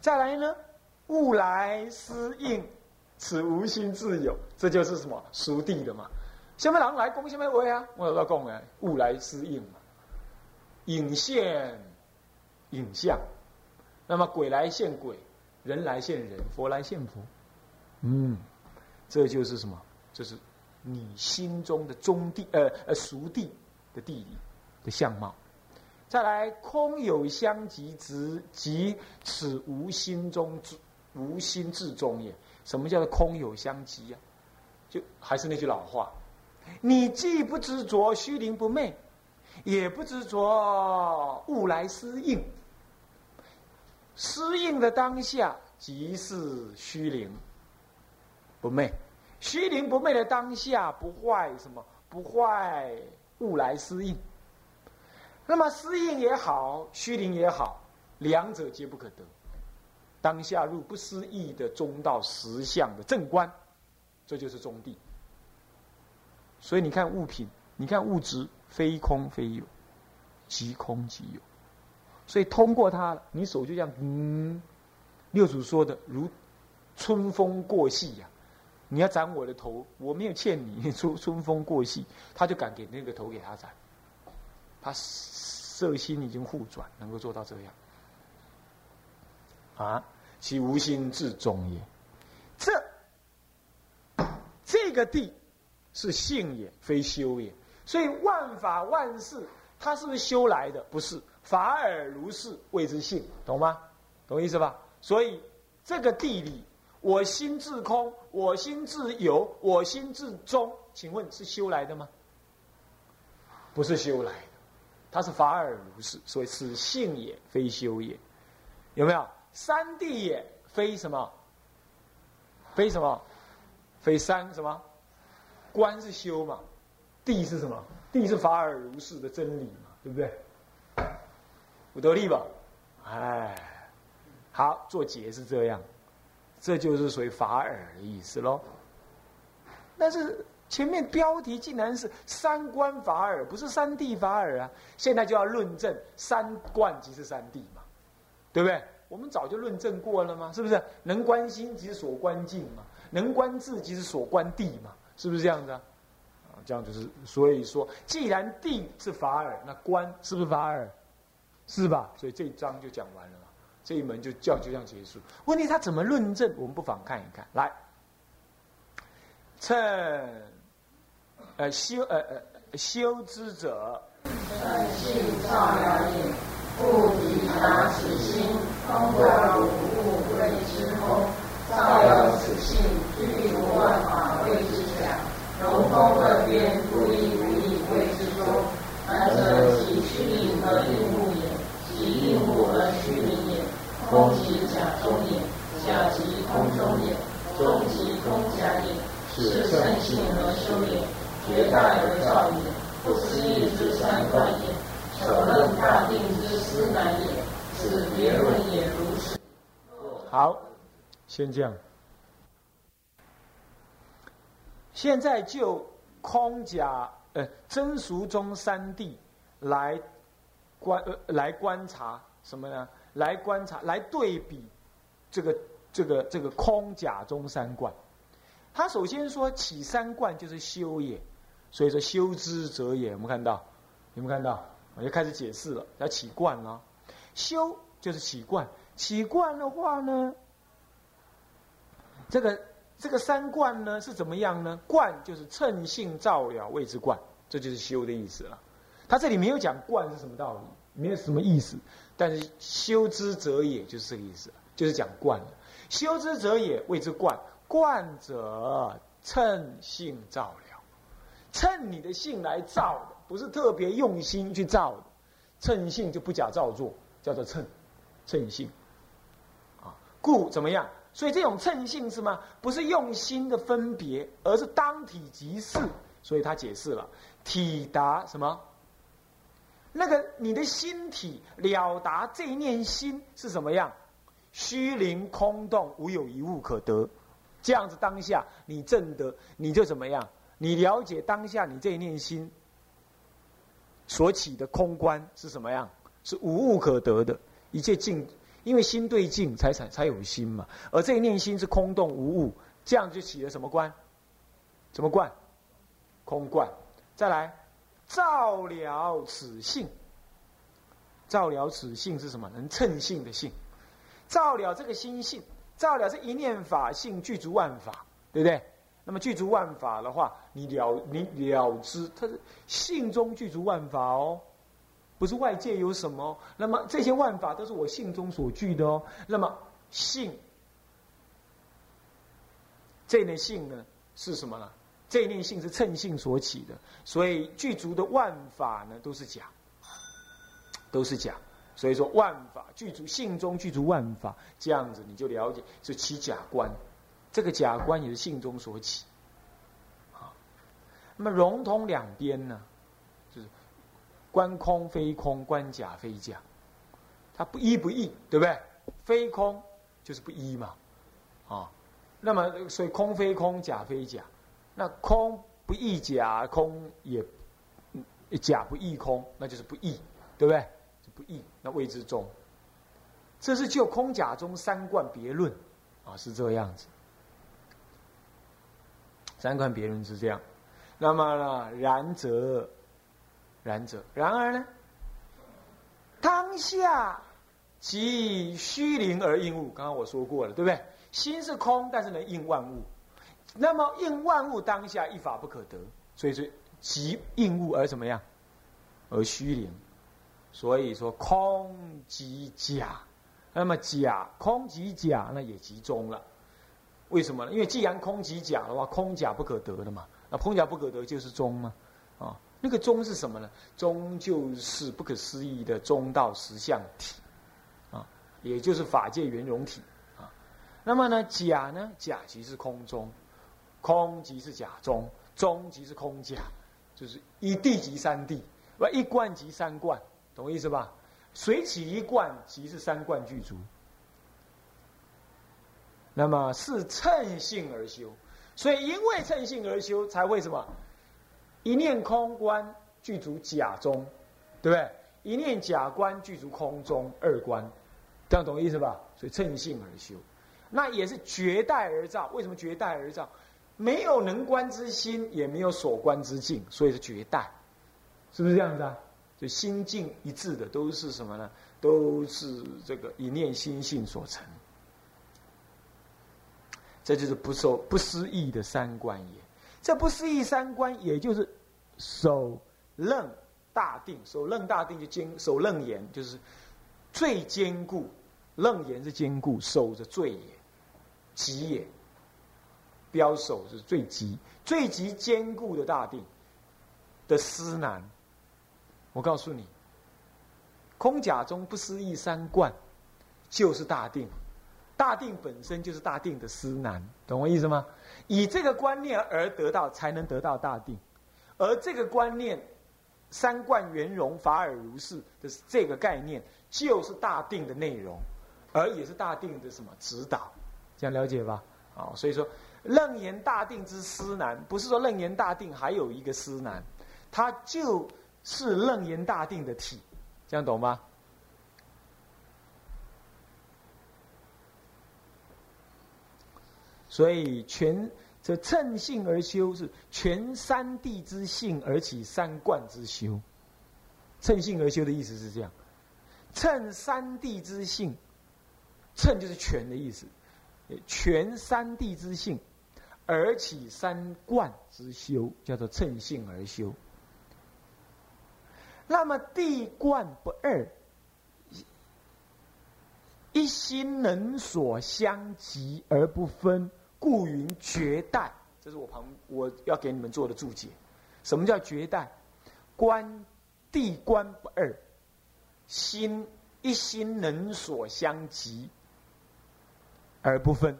再来呢，物来思应，此无心自有，这就是什么熟地的嘛。什么人来攻什么话啊？我有要讲啊，物来思应嘛，影现影像，那么鬼来现鬼，人来现人，佛来现佛。嗯，这就是什么？这是你心中的中地，呃呃，熟地的地理的相貌。再来，空有相即直，即此无心中之无心至中也。什么叫做空有相即呀？就还是那句老话，你既不执着虚灵不昧，也不执着物来思应。适应的当下即是虚灵不昧，虚灵不昧的当下不坏什么？不坏物来思应。那么思应也好，虚灵也好，两者皆不可得。当下入不思议的中道实相的正观，这就是中地。所以你看物品，你看物质，非空非有，即空即有。所以通过它，你手就像嗯，六祖说的如春风过隙呀。你要斩我的头，我没有欠你，春春风过隙，他就敢给那个头给他斩。他色心已经互转，能够做到这样啊？其无心自中也。这这个地是性也，非修也。所以万法万事，它是不是修来的？不是，法尔如是，谓之性，懂吗？懂意思吧？所以这个地理，我心自空，我心自有，我心自中，请问是修来的吗？不是修来的。它是法尔如是，所以是性也非修也，有没有？三谛也非什么？非什么？非三什么？观是修嘛？谛是什么？谛是法尔如是的真理嘛？对不对？不得力吧？哎，好，做结是这样，这就是属于法尔的意思喽。但是。前面标题竟然是三观法尔，不是三谛法尔啊！现在就要论证三观即是三谛嘛，对不对？我们早就论证过了吗？是不是？能观心即是所观境嘛，能观智即是所观谛嘛，是不是这样子啊？这样就是，所以说，既然谛是法尔，那观是不是法尔？是吧？所以这一章就讲完了嘛，这一门就叫就这样结束。问题他怎么论证？我们不妨看一看，来，趁。呃，修呃呃修之者，诚信造了也，不抵达此心，空过无物谓之空。造有此性，具无万法谓之假。融空二边，不异无异谓之中。然则其虚灵而应物也，其应物而虚灵也。空即假中也，假即空中也，中即空假也。是诚信而修也。大而造也，不思议之三观也，首论大定之思难也，此别论也如此。好，先这样。现在就空假呃真俗中三谛来观呃来观察什么呢？来观察来对比这个这个这个空假中三观。他首先说起三观就是修也。所以说修之者也，我们看到，有没有看到？我就开始解释了，要起观了。修就是起观，起观的话呢，这个这个三观呢是怎么样呢？观就是称性照了谓之观，这就是修的意思了。他这里没有讲观是什么道理，没有什么意思。但是修之者也就是这个意思，就是讲观了。修之者也谓之观，观者称性照了。趁你的性来造的，不是特别用心去造的，趁性就不假造作，叫做趁，趁性，啊，故怎么样？所以这种趁性是吗？不是用心的分别，而是当体即事。所以他解释了，体达什么？那个你的心体了达这一念心是什么样？虚灵空洞，无有一物可得。这样子当下你证得，你就怎么样？你了解当下你这一念心所起的空观是什么样？是无物可得的，一切境，因为心对境才才才有心嘛，而这一念心是空洞无物，这样就起了什么观？什么观？空观。再来，照了此性。照了此性是什么？能称性的性。照了这个心性，照了这一念法性具足万法，对不对？那么具足万法的话，你了你了知，它是性中具足万法哦。不是外界有什么，那么这些万法都是我性中所具的哦。那么性，这念性呢是什么呢？这念性是称性所起的，所以具足的万法呢都是假，都是假。所以说万法具足性中具足万法，这样子你就了解是起假观，这个假观也是性中所起。啊，那么融通两边呢？就是观空非空，观假非假，它不一不异，对不对？非空就是不一嘛，啊，那么所以空非空，假非假，那空不异假，空也假不异空，那就是不异，对不对？不异，那谓之中。这是就空假中三观别论，啊，是这个样子。三观别人是这样，那么呢，然则。然则，然而呢？当下即虚灵而应物。刚刚我说过了，对不对？心是空，但是能应万物。那么应万物当下一法不可得，所以说即应物而怎么样？而虚灵。所以说空即假，那么假空即假，那也即中了。为什么呢？因为既然空即假的话，空假不可得的嘛。那空假不可得就是中嘛，啊。那个中是什么呢？中就是不可思议的中道实相体，啊，也就是法界圆融体，啊。那么呢，假呢？假即是空中，空即是假中，中即是空假，就是一地即三地，不一观即三观，懂我意思吧？水起一贯即是三观具足。那么是乘性而修，所以因为乘性而修，才会什么？一念空观具足假中，对不对？一念假观具足空中二观，这样懂意思吧？所以乘性而修，那也是绝代而造。为什么绝代而造？没有能观之心，也没有所观之境，所以是绝代，是不是这样子啊？所以心境一致的都是什么呢？都是这个一念心性所成。这就是不受不思议的三观也。这不思议三观，也就是守楞大定。守楞大定就坚守楞严，就是最坚固。楞严是坚固，守着最也，极也。标守是最极、最极坚固的大定的思难。我告诉你，空假中不思议三观，就是大定。大定本身就是大定的思难，懂我意思吗？以这个观念而得到，才能得到大定。而这个观念，三观圆融、法尔如是的这个概念，就是大定的内容，而也是大定的什么指导？这样了解吧？啊，所以说楞严大定之思难，不是说楞严大定还有一个思难，它就是楞严大定的体，这样懂吗？所以全这乘性而修，是全三地之性而起三观之修。乘性而修的意思是这样：乘三地之性，乘就是全的意思，全三地之性而起三观之修，叫做乘性而修。那么地观不二，一心能所相及而不分。故云绝代，这是我旁我要给你们做的注解。什么叫绝代？观地观不二，心一心能所相及而不分，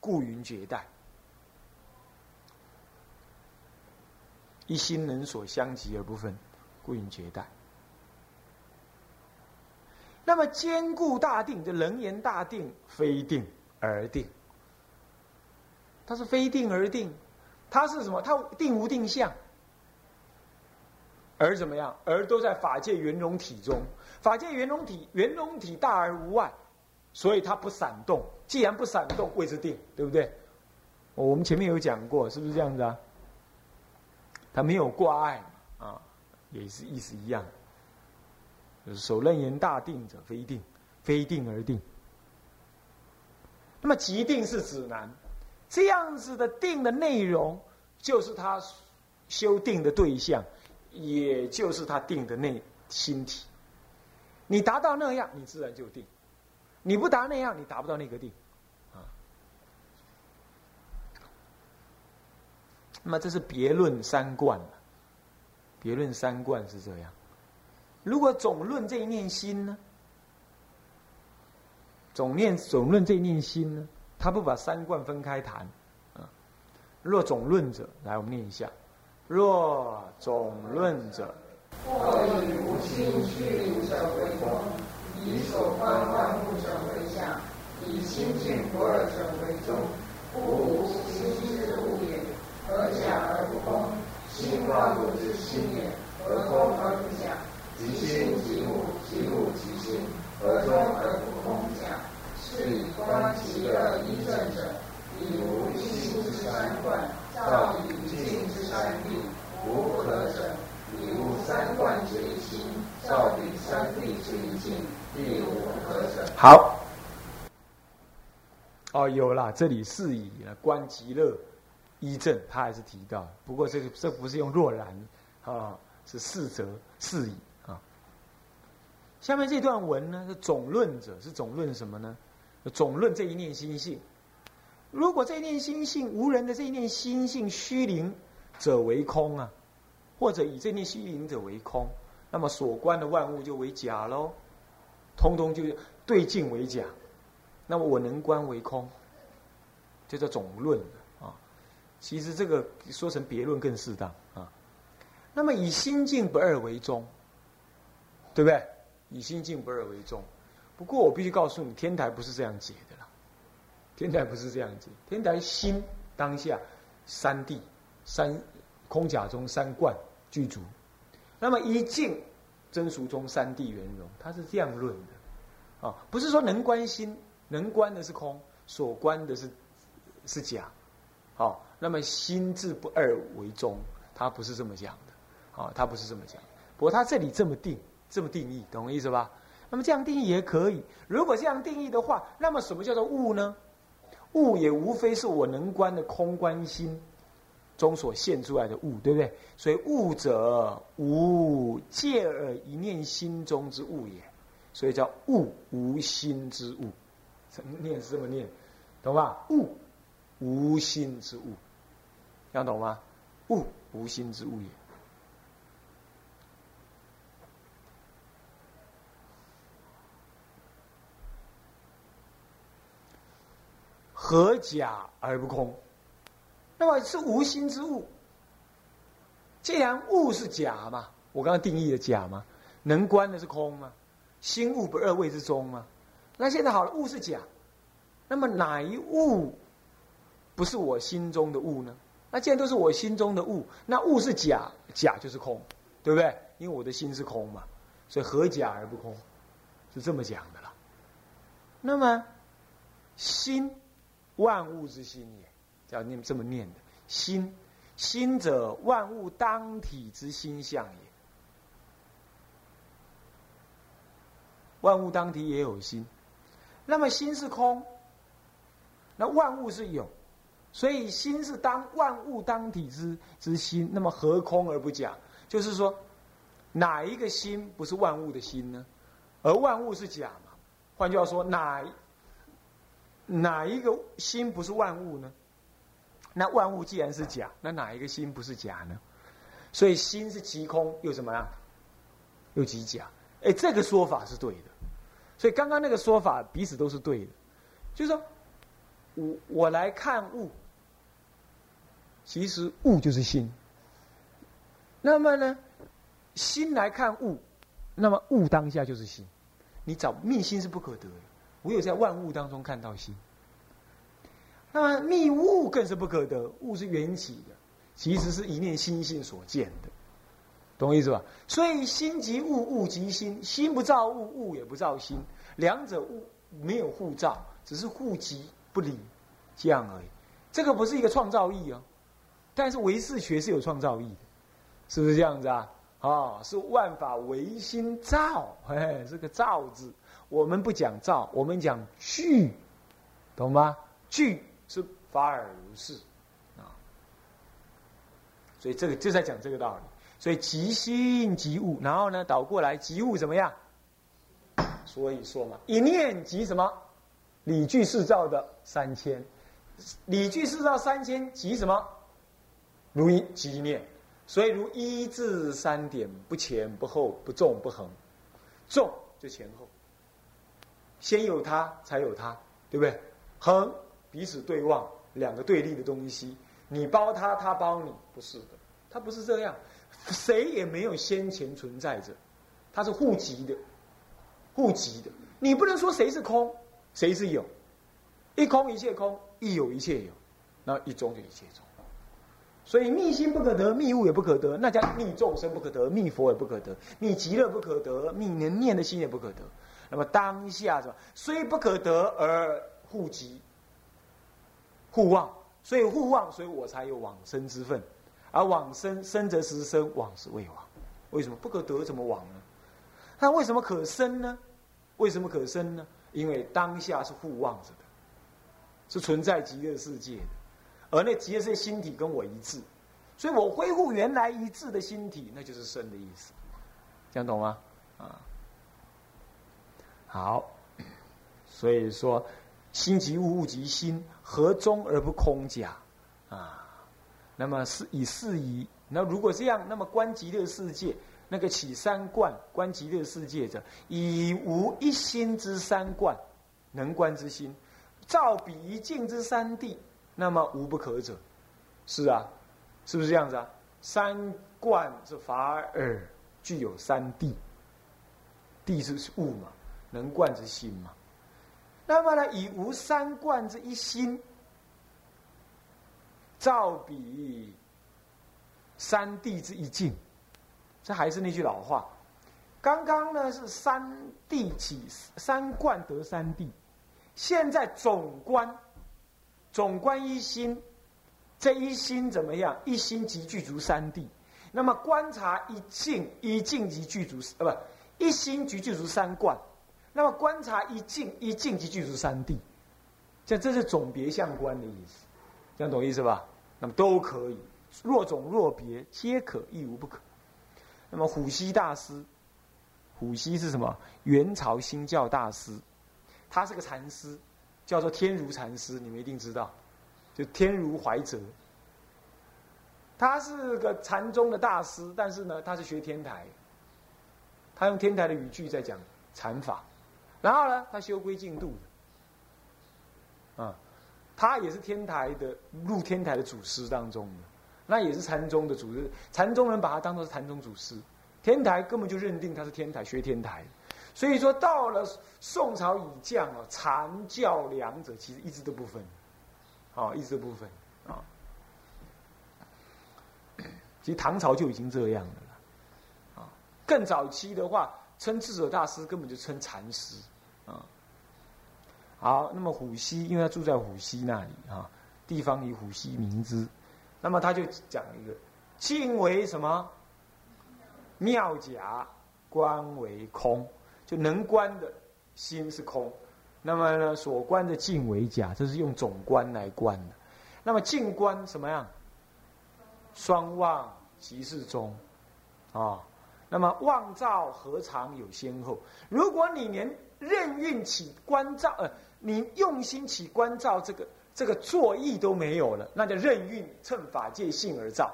故云绝代。一心能所相及而不分，故云绝代。那么坚固大定，这人言大定，非定而定。它是非定而定，它是什么？它定无定相，而怎么样？而都在法界圆融体中。法界圆融体，圆融体大而无外，所以它不闪动。既然不闪动，谓之定，对不对？我们前面有讲过，是不是这样子啊？它没有挂碍啊，也是意思一样。就是首楞言大定者，非定，非定而定。那么即定是指南，这样子的定的内容，就是他修定的对象，也就是他定的内心体。你达到那样，你自然就定；你不达那样，你达不到那个定。啊，那么这是别论三观别论三观是这样。如果总论这一念心呢？总念总论这一念心呢？他不把三观分开谈啊。若总论者，来我们念一下：若总论者。或以无心虚灵者为宗，以所观万物者为相，以心境不二者为宗。故无心之物也，而假而不空；心万物之心也，而空而不假。即心即物，即物即心，而中而不空假。是以观其二一正者，以无心之三观，照以境之三谛，无不可者。以无三观之一心，照彼三谛之一境，亦无不可者。好，哦，有了，这里是以观极乐一正，他还是提到，不过这个这不是用若然啊，是四则是以啊。下面这段文呢，是总论者，是总论什么呢？总论这一念心性。如果这一念心性无人的这一念心性虚灵者为空啊。或者以这念虚灵者为空，那么所观的万物就为假喽，通通就对镜为假，那么我能观为空，就叫总论啊。其实这个说成别论更适当啊。那么以心境不二为宗，对不对？以心境不二为宗。不过我必须告诉你，天台不是这样解的啦。天台不是这样解，天台心当下三谛三。空假中三观具足，那么一境真俗中三谛圆融，它是这样论的，啊，不是说能观心，能观的是空，所观的是是假，好，那么心智不二为宗，他不是这么讲的，啊，他不是这么讲，不过他这里这么定，这么定义，懂我意思吧？那么这样定义也可以，如果这样定义的话，那么什么叫做物呢？物也无非是我能观的空观心。中所现出来的物，对不对？所以物者无借而一念心中之物也，所以叫物无心之物。念是这么念，懂吧？物无心之物，这样懂吗？物无心之物也。合假而不空。那么是无心之物。既然物是假嘛，我刚刚定义的假嘛，能观的是空嘛，心物不二位之中吗。那现在好了，物是假，那么哪一物不是我心中的物呢？那既然都是我心中的物，那物是假，假就是空，对不对？因为我的心是空嘛，所以合假而不空，是这么讲的了。那么心，万物之心也。要念这么念的，心，心者万物当体之心相也。万物当体也有心，那么心是空，那万物是有，所以心是当万物当体之之心。那么何空而不假？就是说，哪一个心不是万物的心呢？而万物是假嘛？换句话说，哪哪一个心不是万物呢？那万物既然是假，那哪一个心不是假呢？所以心是极空又怎么样？又极假？哎，这个说法是对的。所以刚刚那个说法彼此都是对的。就是说，我我来看物，其实物就是心。那么呢，心来看物，那么物当下就是心。你找密心是不可得的，唯有在万物当中看到心。那么密物更是不可得，物是缘起的，其实是一念心性所见的，懂我意思吧？所以心即物，物即心，心不造物，物也不造心，两者物没有互照，只是户籍不离，这样而已。这个不是一个创造意哦，但是唯识学是有创造意的，是不是这样子啊？啊，是万法唯心造，嘿嘿，这个造字，我们不讲造，我们讲具，懂吗？具是法尔如是啊，所以这个就在讲这个道理。所以即心即物，然后呢倒过来即物怎么样？所以说嘛，一念即什么？理具四照的三千，理具四照三千即什么？如一即念。所以如一至三点不前不后不重不横，重就前后，先有它才有它，对不对？横彼此对望，两个对立的东西，你包他，他包你，不是的，他不是这样。谁也没有先前存在着，它是互集的，互集的。你不能说谁是空，谁是有，一空一切空，一有一切有，那一中就一切中。所以密心不可得，密物也不可得，那叫密众生不可得，密佛也不可得，密极乐不可得，密能念的心也不可得。那么当下是吧？虽不可得而互集、互望，所以互望，所以我才有往生之分。而往生生则实生，往是未往。为什么不可得？怎么往呢？那为什么可生呢？为什么可生呢？因为当下是互望着的，是存在极乐世界的，而那极乐世界心体跟我一致，所以我恢复原来一致的心体，那就是生的意思。这样懂吗？啊，好，所以说心即物，物即心，合中而不空假啊。那么是以四仪，那如果这样，那么观极乐世界那个起三观，观极乐世界者，以无一心之三观，能观之心，照比一境之三谛，那么无不可者。是啊，是不是这样子啊？三观是法尔具有三谛，谛是物嘛，能观之心嘛。那么呢，以无三观之一心。照比三地之一境，这还是那句老话。刚刚呢是三地起三观得三地，现在总观总观一心，这一心怎么样？一心即具足三地。那么观察一境，一境即具足呃不一心即具足三观。那么观察一境，一境即具足三地。这这是总别相观的意思。这样懂意思吧？那么都可以，若种若别，皆可，亦无不可。那么虎溪大师，虎溪是什么？元朝新教大师，他是个禅师，叫做天如禅师，你们一定知道，就天如怀哲。他是个禅宗的大师，但是呢，他是学天台，他用天台的语句在讲禅法，然后呢，他修归净度的，啊。他也是天台的入天台的祖师当中的，那也是禅宗的祖师。禅宗人把他当做是禅宗祖师，天台根本就认定他是天台学天台。所以说到了宋朝以降啊，禅教两者其实一直都不分，啊，一直都不分啊。其实唐朝就已经这样了，啊，更早期的话，称智者大师根本就称禅师，好，那么虎溪，因为他住在虎溪那里啊，地方以虎溪名之。那么他就讲一个，静为什么？妙假，观为空，就能观的心是空。那么呢，所观的静为假，这是用总观来观的。那么静观什么样？双望即是中，啊，那么望照何尝有先后？如果你连任运起观照，呃。你用心起观照，这个这个作意都没有了，那叫任运乘法界性而造，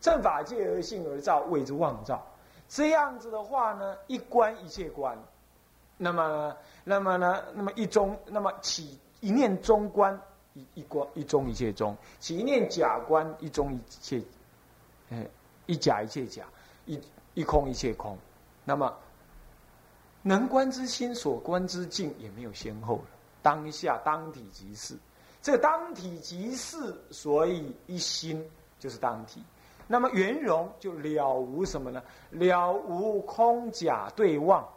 乘法界而性而造谓之妄造。这样子的话呢，一观一切观，那么那么呢，那么一中，那么起一念中观，一一观一中一切中，起一念假观，一中一切，哎，一假一切假，一一空一切空，那么能观之心所观之境也没有先后了。当下当体即是，这个当体即是，所以一心就是当体。那么圆融就了无什么呢？了无空假对望，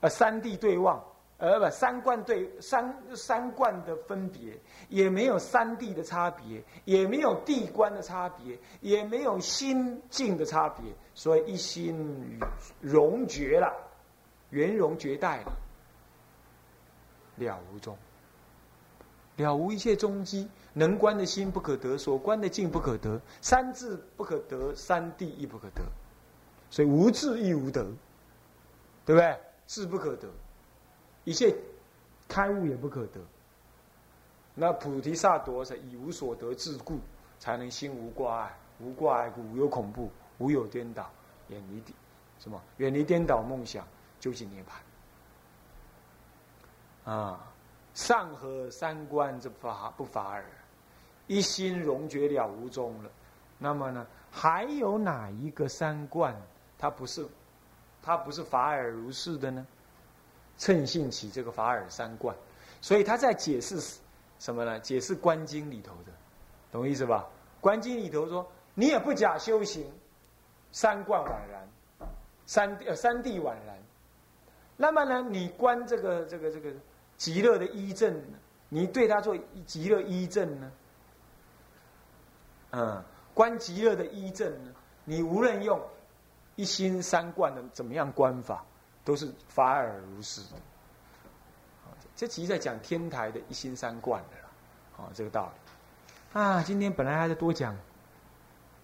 呃，三地对望，呃不，三观对三三观的分别，也没有三地的差别，也没有地观的差别，也没有心境的差别，所以一心融绝了，圆融绝代了，了无踪，了无一切踪迹。能观的心不可得，所观的境不可得，三智不可得，三谛亦不可得，所以无智亦无得，对不对？智不可得。一切开悟也不可得。那菩提萨埵是以无所得自故，才能心无挂碍。无挂碍故，无有恐怖，无有颠倒，远离什么？远离颠倒梦想，究竟涅槃。啊，上合三观之法不法尔，一心融绝了无踪了。那么呢，还有哪一个三观，它不是，它不是法尔如是的呢？称性起这个法尔三观，所以他在解释什么呢？解释《观经》里头的，懂意思吧？《观经》里头说，你也不假修行，三观宛然，三呃三谛宛然。那么呢，你观这个这个这个极乐的依正，你对他做极乐依正呢？嗯，观极乐的依正呢？你无论用一心三观的怎么样观法？都是法尔如是，这其实在讲天台的一心三观的啦，啊，这个道理啊。今天本来还在多讲，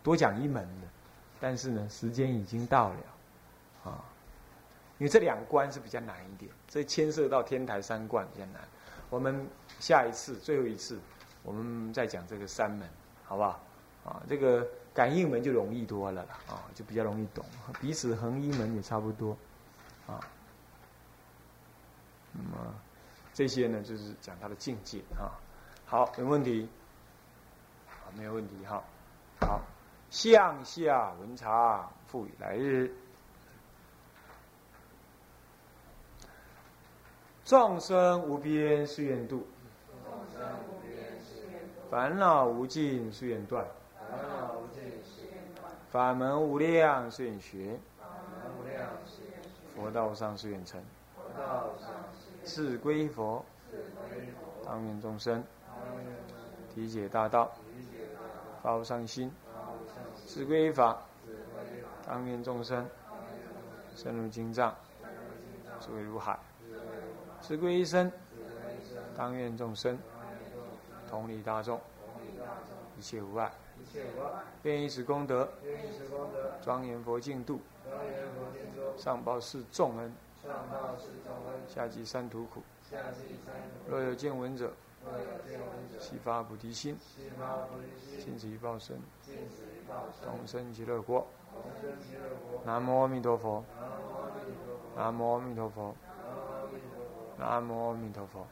多讲一门的，但是呢，时间已经到了，因为这两关是比较难一点，这牵涉到天台三观比较难。我们下一次最后一次，我们再讲这个三门，好不好？啊，这个感应门就容易多了啦，啊，就比较容易懂，彼此横一门也差不多。啊，那么这些呢，就是讲他的境界啊。好，没问题？啊，没有问题哈。好，向下文长复以来日。众生无边誓愿度，烦恼无尽誓愿断，法门无量誓愿学。佛道上誓愿成，是归佛，当愿众生。体解大道，发无上心，是归法，当愿众生。深入经藏，智慧如海，是归一生，当愿众生同理大众，一切无碍，愿以此功德，庄严佛净土。上报是众恩，下济三途苦。若有见闻者，悉发菩提心，尽此一报身，同生极乐国。南无阿弥陀佛。南无阿弥陀佛。南无阿弥陀佛。